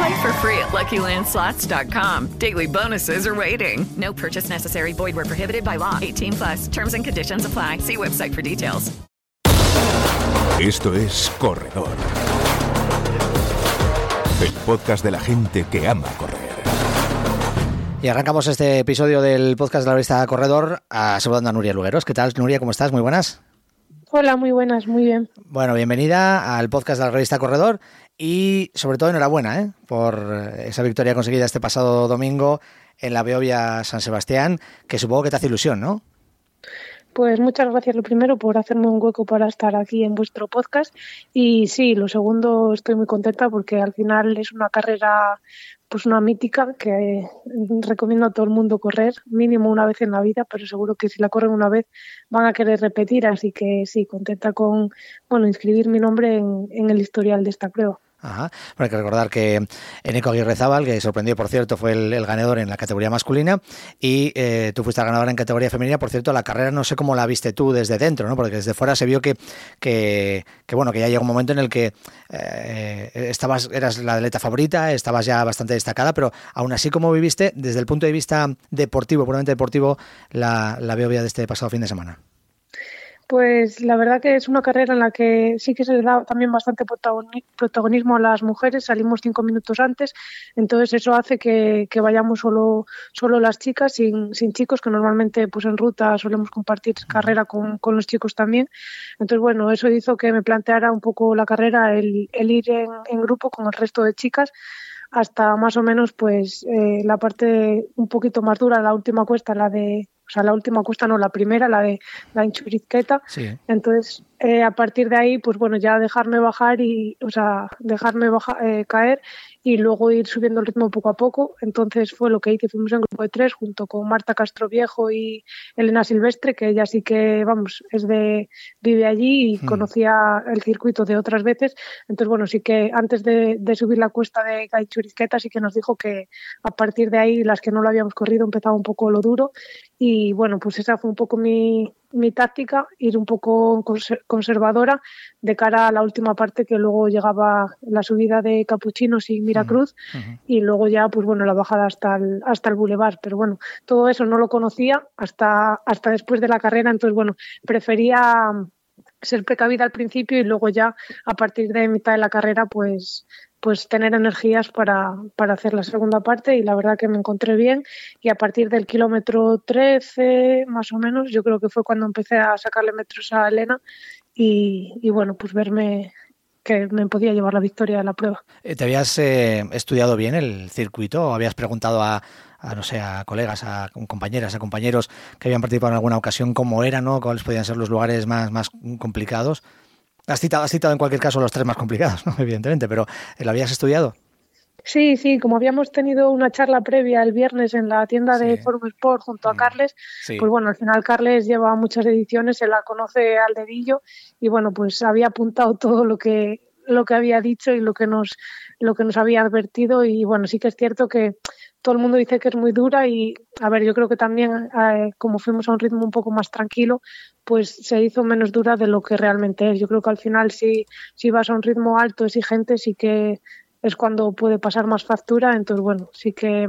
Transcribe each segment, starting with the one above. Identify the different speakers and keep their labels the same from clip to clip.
Speaker 1: Play for free at LuckyLandSlots.com. Daily bonuses are waiting. No purchase necessary. Void where prohibited by law. 18 plus. Terms and conditions apply. See website for details.
Speaker 2: Esto es Corredor. El podcast de la gente que ama correr.
Speaker 3: Y arrancamos este episodio del podcast de la revista Corredor a saludando a Nuria Lugueros. ¿Qué tal, Nuria? ¿Cómo estás? Muy buenas.
Speaker 4: Hola, muy buenas, muy bien.
Speaker 3: Bueno, bienvenida al podcast de la revista Corredor y sobre todo enhorabuena ¿eh? por esa victoria conseguida este pasado domingo en la Beovia San Sebastián, que supongo que te hace ilusión, ¿no?
Speaker 4: Pues muchas gracias lo primero por hacerme un hueco para estar aquí en vuestro podcast y sí, lo segundo estoy muy contenta porque al final es una carrera pues una mítica que recomiendo a todo el mundo correr mínimo una vez en la vida, pero seguro que si la corren una vez van a querer repetir, así que sí, contenta con bueno inscribir mi nombre en, en el historial de esta prueba.
Speaker 3: Ajá. Bueno, hay que recordar que Eneco Aguirre Zabal, que sorprendió, por cierto, fue el, ganador en la categoría masculina y eh, tú fuiste la ganadora en categoría femenina. Por cierto, la carrera no sé cómo la viste tú desde dentro, ¿no? Porque desde fuera se vio que, que, que bueno, que ya llegó un momento en el que eh, estabas, eras la atleta favorita, estabas ya bastante destacada, pero aún así, ¿cómo viviste desde el punto de vista deportivo, puramente deportivo, la, la Beovia de este pasado fin de semana?
Speaker 4: Pues la verdad que es una carrera en la que sí que se le da también bastante protagonismo a las mujeres. Salimos cinco minutos antes, entonces eso hace que, que vayamos solo, solo las chicas, sin, sin, chicos, que normalmente pues en ruta solemos compartir carrera con, con, los chicos también. Entonces, bueno, eso hizo que me planteara un poco la carrera, el, el ir en, en grupo con el resto de chicas hasta más o menos pues eh, la parte un poquito más dura, la última cuesta, la de o sea, la última cuesta no, la primera, la de la Inchurizqueta.
Speaker 3: Sí.
Speaker 4: Entonces, eh, a partir de ahí, pues bueno, ya dejarme bajar y, o sea, dejarme baja, eh, caer y luego ir subiendo el ritmo poco a poco. Entonces fue lo que hice, fuimos en grupo de tres junto con Marta Castro Viejo y Elena Silvestre, que ella sí que, vamos, es de, vive allí y
Speaker 3: Hmm.
Speaker 4: conocía el circuito de otras veces. Entonces, bueno, sí que antes de, de subir la cuesta de Gaichurizqueta sí que nos dijo que a partir de ahí, las que no lo habíamos corrido, empezaba un poco lo duro y bueno, pues esa fue un poco mi, mi táctica, ir un poco conservadora de cara a la última parte que luego llegaba la subida de Capuchinos y Miracruz
Speaker 3: Uh -huh.
Speaker 4: y luego ya pues bueno la bajada hasta el, hasta el Boulevard, pero bueno, todo eso no lo conocía hasta, hasta después de la carrera, entonces bueno, prefería ser precavida al principio y luego ya a partir de mitad de la carrera pues pues tener energías para, para hacer la segunda parte y la verdad que me encontré bien y a partir del kilómetro 13 más o menos yo creo que fue cuando empecé a sacarle metros a Elena y, y bueno pues verme que me podía llevar la victoria de la prueba.
Speaker 3: ¿Te habías eh, estudiado bien el circuito o habías preguntado a, a, no sé, a colegas, a compañeras, a compañeros que habían participado en alguna ocasión cómo era, ¿no? cuáles podían ser los lugares más, más complicados? Has citado, has citado en cualquier caso los tres más complicados, ¿no? evidentemente, pero ¿lo habías estudiado?
Speaker 4: Sí, sí, como habíamos tenido una charla previa el viernes en la tienda de sí. Forum Sport junto a Carles, sí. pues bueno, al final Carles lleva muchas ediciones, se la conoce al dedillo y bueno, pues había apuntado todo lo que lo que había dicho y lo que nos lo que nos había advertido y bueno, sí que es cierto que todo el mundo dice que es muy dura y a ver, yo creo que también eh, como fuimos a un ritmo un poco más tranquilo, pues se hizo menos dura de lo que realmente es. Yo creo que al final si, si vas a un ritmo alto, exigente, sí que es cuando puede pasar más factura. Entonces, bueno, sí que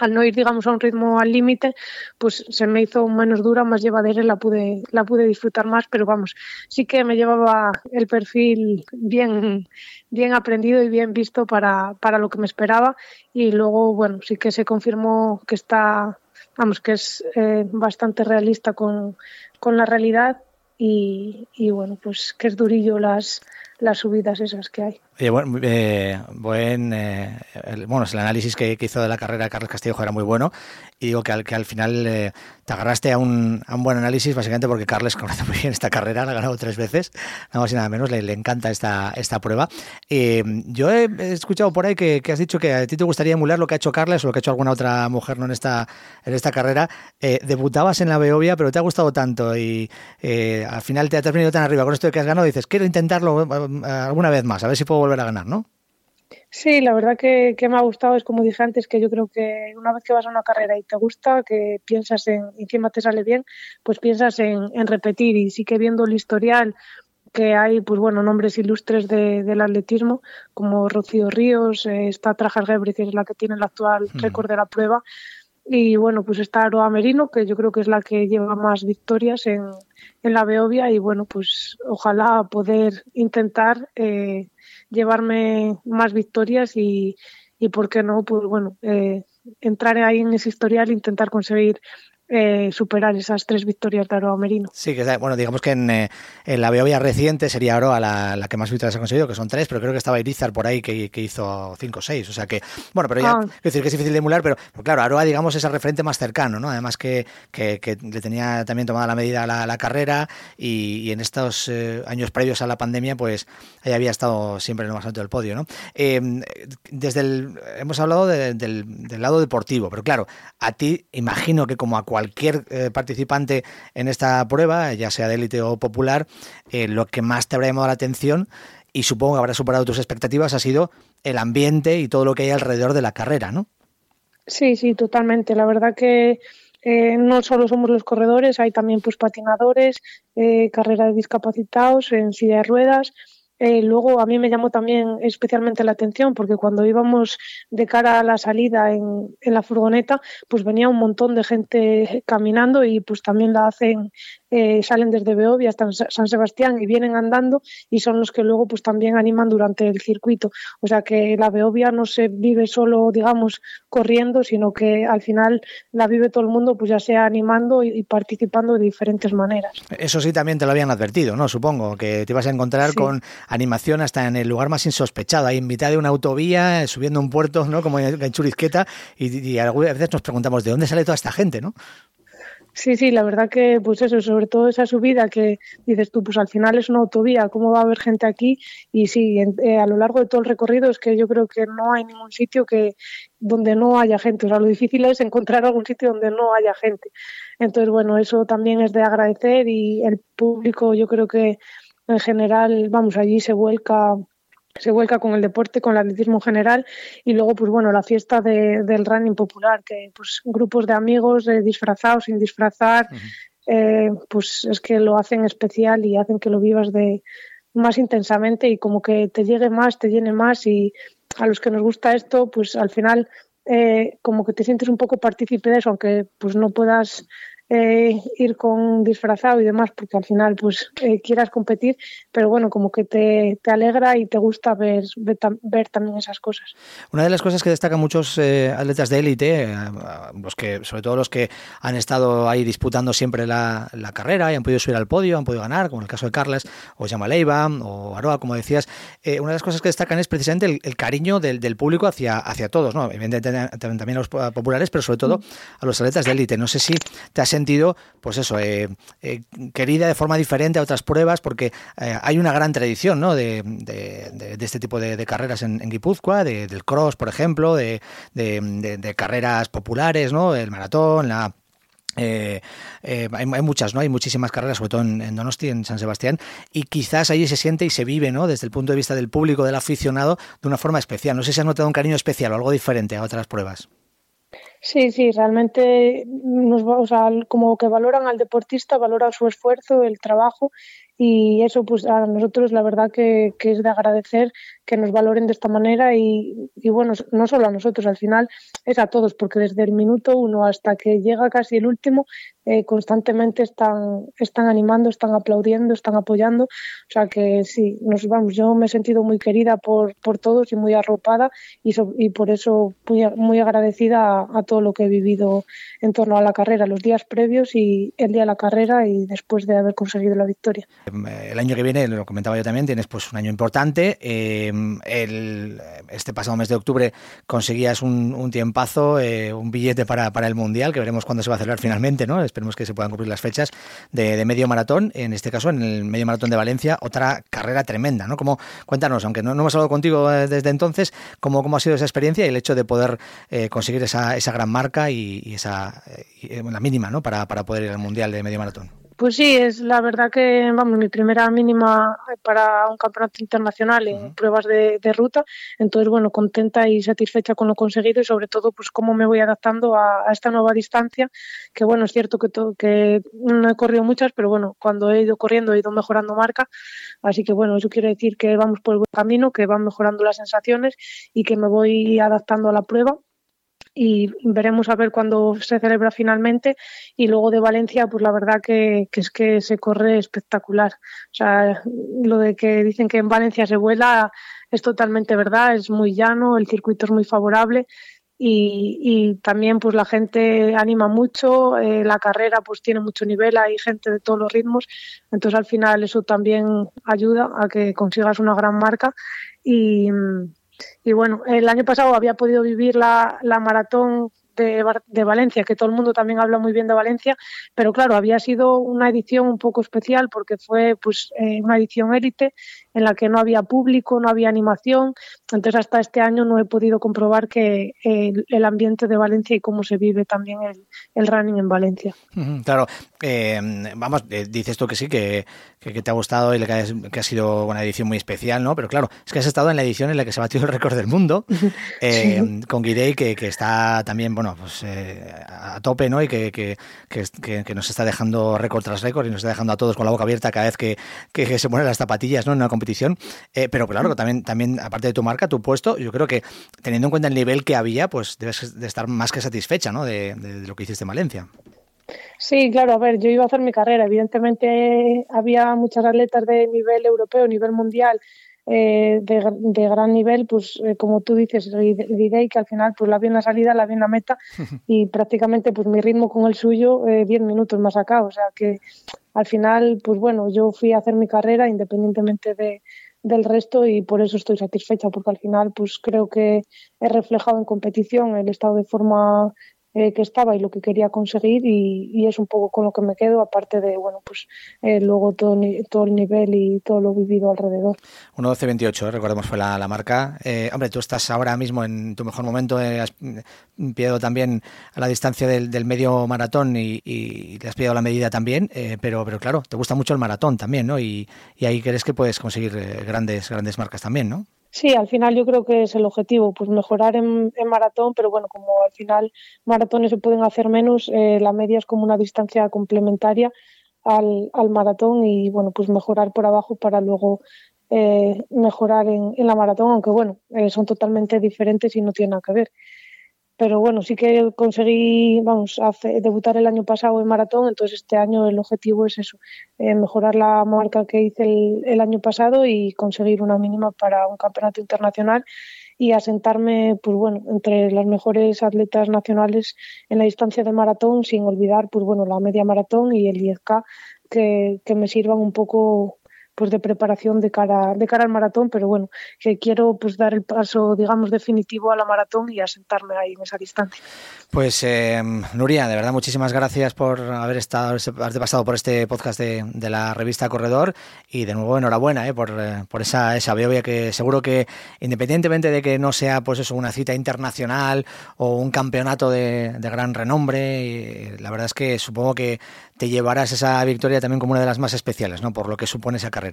Speaker 4: al no ir, digamos, a un ritmo al límite, pues se me hizo menos dura, más llevadera y la pude, la pude disfrutar más, pero vamos, sí que me llevaba el perfil bien, bien aprendido y bien visto para, para lo que me esperaba. Y luego, bueno, sí que se confirmó que está, vamos, que es eh, bastante realista con, con la realidad y, y bueno, pues que es durillo las, las subidas esas que hay.
Speaker 3: bueno, eh, buen, eh, el, bueno, el análisis que, hizo de la carrera de Carlos Castillo era muy bueno y digo que al, que al final eh, te agarraste a un, a un, buen análisis básicamente porque Carles conoce muy bien esta carrera, la ha ganado tres veces, nada más y nada menos, le, le encanta esta, esta prueba. yo he, escuchado por ahí que, que, has dicho que a ti te gustaría emular lo que ha hecho Carles o lo que ha hecho alguna otra mujer ¿no? en, esta, en esta carrera. debutabas en la Beovia, pero te ha gustado tanto y al final te, te has venido tan arriba con esto de que has ganado, dices, quiero intentarlo alguna vez más, a ver si puedo volver a ganar, ¿no?
Speaker 4: Sí, la verdad que, me ha gustado. Es como dije antes, que yo creo que una vez que vas a una carrera y te gusta, que piensas en, encima te sale bien, pues piensas en, repetir. Y sí que viendo el historial que hay, pues bueno, nombres ilustres del atletismo, como Rocío Ríos, eh, está Trajas Gebri, que es la que tiene el actual récord de la prueba, y bueno, pues está Aroa Merino, que yo creo que es la que lleva más victorias en, en la Beovia. Y bueno, pues ojalá poder intentar eh, llevarme más victorias y, y por qué no, pues bueno, eh, entrar ahí en ese historial, intentar conseguir eh, superar esas tres victorias de Aroa Merino.
Speaker 3: Sí, que bueno, digamos que en, eh, en la Beovia reciente sería Aroa la, la, que más victorias ha conseguido, que son tres, pero creo que estaba Irizar por ahí que, que hizo cinco o seis. O sea que, bueno, pero ya, ah. decir que es difícil de emular, pero, claro, Aroa, digamos, es el referente más cercano, ¿no? Además que, que, que le tenía también tomada la medida la, la carrera y, y, en estos eh, años previos a la pandemia, pues ahí había estado siempre en lo más alto del podio, ¿no? desde el, hemos hablado del, del lado deportivo, pero claro, a ti imagino que como a cualquier eh, participante en esta prueba, ya sea de élite o popular, eh, lo que más te habrá llamado la atención y supongo que habrá superado tus expectativas ha sido el ambiente y todo lo que hay alrededor de la carrera, ¿no?
Speaker 4: Sí, sí, totalmente. La verdad que eh, no solo somos los corredores, hay también pues patinadores, carrera de discapacitados en silla de ruedas. Eh, luego a mí me llamó también especialmente la atención porque cuando íbamos de cara a la salida en, en, la furgoneta, pues venía un montón de gente caminando y pues también la hacen eh, salen desde Beovia hasta San Sebastián y vienen andando y son los que luego pues también animan durante el circuito. O sea que la Beovia no se vive solo, digamos, corriendo, sino que al final la vive todo el mundo, pues ya sea animando y, participando de diferentes maneras.
Speaker 3: Eso sí también te lo habían advertido, ¿no? Supongo que te ibas a encontrar con animación hasta en el lugar más insospechado, ahí en mitad de una autovía, subiendo un puerto, ¿no? Como en Churizqueta, y, y a veces nos preguntamos de dónde sale toda esta gente, ¿no?
Speaker 4: Sí, sí, la verdad que, pues eso, sobre todo esa subida que dices tú, pues al final es una autovía, ¿cómo va a haber gente aquí? Y sí, eh, a lo largo de todo el recorrido es que yo creo que no hay ningún sitio que donde no haya gente. O sea, lo difícil es encontrar algún sitio donde no haya gente. Entonces, bueno, eso también es de agradecer y el público, yo creo que en general, vamos, allí se vuelca se vuelca con el deporte, con el atletismo en general y luego pues bueno la fiesta de, del running popular que pues grupos de amigos eh, disfrazados sin disfrazar eh, pues es que lo hacen especial y hacen que lo vivas de más intensamente y como que te llegue más te llene más y a los que nos gusta esto pues al final eh, como que te sientes un poco partícipe de eso aunque pues no puedas eh, ir con disfrazado y demás, porque al final pues eh, quieras competir, pero bueno, como que te, te alegra y te gusta ver, ver, también esas cosas.
Speaker 3: Una de las cosas que destacan muchos eh, atletas de élite, los que, sobre todo los que han estado ahí disputando siempre la, la, carrera y han podido subir al podio, han podido ganar, como el caso de Carles o Llama Leiva o Aroa, como decías, una de las cosas que destacan es precisamente el, cariño del, del, público hacia, hacia todos, ¿no? Evidentemente también a los populares, pero sobre todo a los atletas de élite. No sé si te has sentido, pues eso, eh, eh, querida de forma diferente a otras pruebas, porque eh, hay una gran tradición ¿no? de, este tipo de, carreras en, Guipúzcoa, del cross, por ejemplo, de, carreras populares, ¿no? el maratón, la hay, muchas, ¿no? Hay muchísimas carreras, sobre todo en, en, Donosti, en San Sebastián, y quizás allí se siente y se vive, ¿no? Desde el punto de vista del público, del aficionado, de una forma especial. No sé si has notado un cariño especial o algo diferente a otras pruebas.
Speaker 4: Sí, sí, realmente nos, o sea, como que valoran al deportista, valoran su esfuerzo, el trabajo y eso pues a nosotros la verdad que, es de agradecer que nos valoren de esta manera y, bueno, no solo a nosotros, al final es a todos, porque desde el minuto uno hasta que llega casi el último, eh, constantemente están, están animando, están aplaudiendo, están apoyando. O sea que sí, nos vamos, yo me he sentido muy querida por, por todos y muy arropada y, y por eso muy, muy agradecida a, todo lo que he vivido en torno a la carrera, los días previos y el día de la carrera y después de haber conseguido la victoria.
Speaker 3: El año que viene, lo comentaba yo también, tienes pues un año importante. Eh, el, este pasado mes de octubre conseguías un, tiempazo, eh, un billete para, el Mundial, que veremos cuándo se va a celebrar finalmente, ¿no? esperemos que se puedan cumplir las fechas de, medio maratón, en este caso en el medio maratón de Valencia, otra carrera tremenda, ¿no? Como, cuéntanos, aunque no, hemos hablado contigo eh, desde entonces, ¿cómo, cómo ha sido esa experiencia y el hecho de poder eh, conseguir esa, esa gran marca y, y esa eh, la mínima, ¿no? Para, para poder ir al Mundial de medio maratón.
Speaker 4: Pues sí, es la verdad que, vamos, mi primera mínima para un campeonato internacional en uh -huh. pruebas de, de, ruta. Entonces, bueno, contenta y satisfecha con lo conseguido y sobre todo, pues cómo me voy adaptando a, a esta nueva distancia. Que bueno, es cierto que, que no he corrido muchas, pero bueno, cuando he ido corriendo he ido mejorando marca. Así que bueno, eso quiere decir que vamos por el buen camino, que van mejorando las sensaciones y que me voy adaptando a la prueba y veremos a ver cuándo se celebra finalmente. Y luego de Valencia pues la verdad que, es que se corre espectacular. O sea lo de que dicen que en Valencia se vuela es totalmente verdad es muy llano el circuito es muy favorable. Y, y también pues la gente anima mucho eh, la carrera pues tiene mucho nivel hay gente de todos los ritmos. Entonces al final eso también ayuda a que consigas una gran marca. Y y bueno, el año pasado había podido vivir la, la maratón de, de, Valencia, que todo el mundo también habla muy bien de Valencia, pero claro, había sido una edición un poco especial porque fue pues eh, una edición élite en la que no había público, no había animación, entonces hasta este año no he podido comprobar que el, el ambiente de Valencia y cómo se vive también el, el running en Valencia.
Speaker 3: Claro, eh, vamos, eh, dices tú que sí, que, que, que te ha gustado y que, has, que ha sido una edición muy especial, ¿no? Pero claro, es que has estado en la edición en la que se batió el récord del mundo, eh, sí. con Guirey, que, que, está también, bueno, pues eh, a tope, ¿no? Y que, que, que, nos está dejando récord tras récord y nos está dejando a todos con la boca abierta cada vez que, que, se ponen las zapatillas, ¿no? En una competición. Eh, pero claro, también, también, aparte de tu marca, tu puesto, yo creo que teniendo en cuenta el nivel que había, pues debes de estar más que satisfecha, ¿no? De, de, de lo que hiciste en Valencia.
Speaker 4: Sí, claro, a ver, yo iba a hacer mi carrera. Evidentemente había muchas atletas de nivel europeo, nivel mundial, eh, de, de, gran nivel, pues eh, como tú dices, diré que al final pues la vi en la salida, la vi en la meta y prácticamente pues mi ritmo con el suyo, 10 eh, minutos más acá. O sea que al final, pues bueno, yo fui a hacer mi carrera independientemente de, del resto y por eso estoy satisfecha porque al final pues creo que he reflejado en competición el estado de forma eh, que estaba y lo que quería conseguir y, y, es un poco con lo que me quedo, aparte de, bueno, pues eh, luego todo, todo el nivel y todo lo vivido alrededor.
Speaker 3: 1.12.28, ¿eh? recordemos fue la, la marca. Eh, hombre, tú estás ahora mismo en tu mejor momento, eh, has pillado también a la distancia del, del medio maratón y, y, te has pillado la medida también, pero, pero claro, te gusta mucho el maratón también, ¿no? Y, y ahí crees que puedes conseguir grandes, grandes marcas también, ¿no?
Speaker 4: Sí, al final yo creo que es el objetivo, pues mejorar en, maratón, pero bueno, como al final maratones se pueden hacer menos, eh, la media es como una distancia complementaria al, al maratón y bueno, pues mejorar por abajo para luego eh, mejorar en, en, la maratón, aunque bueno, eh, son totalmente diferentes y no tienen nada que ver pero bueno, sí que conseguí, vamos, hace, debutar el año pasado en maratón, entonces este año el objetivo es eso, eh, mejorar la marca que hice el, el, año pasado y conseguir una mínima para un campeonato internacional y asentarme, pues bueno, entre las mejores atletas nacionales en la distancia de maratón, sin olvidar, pues bueno, la media maratón y el 10K, que, que me sirvan un poco pues de preparación de cara de cara al maratón, pero bueno, que quiero pues dar el paso, digamos, definitivo a la maratón y asentarme ahí en esa distancia.
Speaker 3: Pues eh, Nuria, de verdad muchísimas gracias por haber estado haberte pasado por este podcast de, de la revista Corredor y de nuevo enhorabuena eh, por, eh, por esa esa bebia que seguro que independientemente de que no sea pues eso una cita internacional o un campeonato de, de gran renombre, y la verdad es que supongo que te llevarás esa victoria también como una de las más especiales, ¿no? Por lo que supone esa carrera.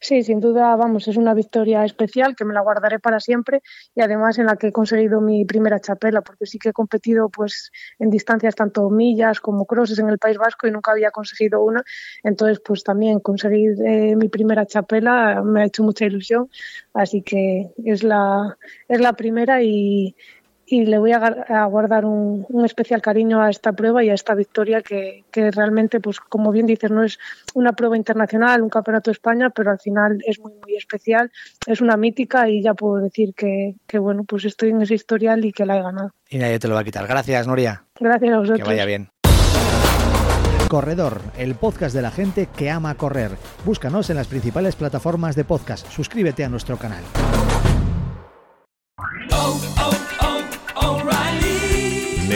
Speaker 4: Sí, sin duda, vamos, es una victoria especial que me la guardaré para siempre y además en la que he conseguido mi primera chapela, porque sí que he competido pues en distancias tanto millas como crosses en el País Vasco y nunca había conseguido una. Entonces, pues también conseguir eh, mi primera chapela me ha hecho mucha ilusión, así que es la, es la primera y, y le voy a, guardar un, especial cariño a esta prueba y a esta victoria que, realmente, pues como bien dices, no es una prueba internacional, un campeonato de España, pero al final es muy, muy especial, es una mítica y ya puedo decir que, bueno, pues estoy en ese historial y que la he ganado.
Speaker 3: Y nadie te lo va a quitar. Gracias, Noria.
Speaker 4: Gracias a vosotros.
Speaker 3: Que vaya bien.
Speaker 5: Corredor, el podcast de la gente que ama correr. Búscanos en las principales plataformas de podcast. Suscríbete a nuestro canal.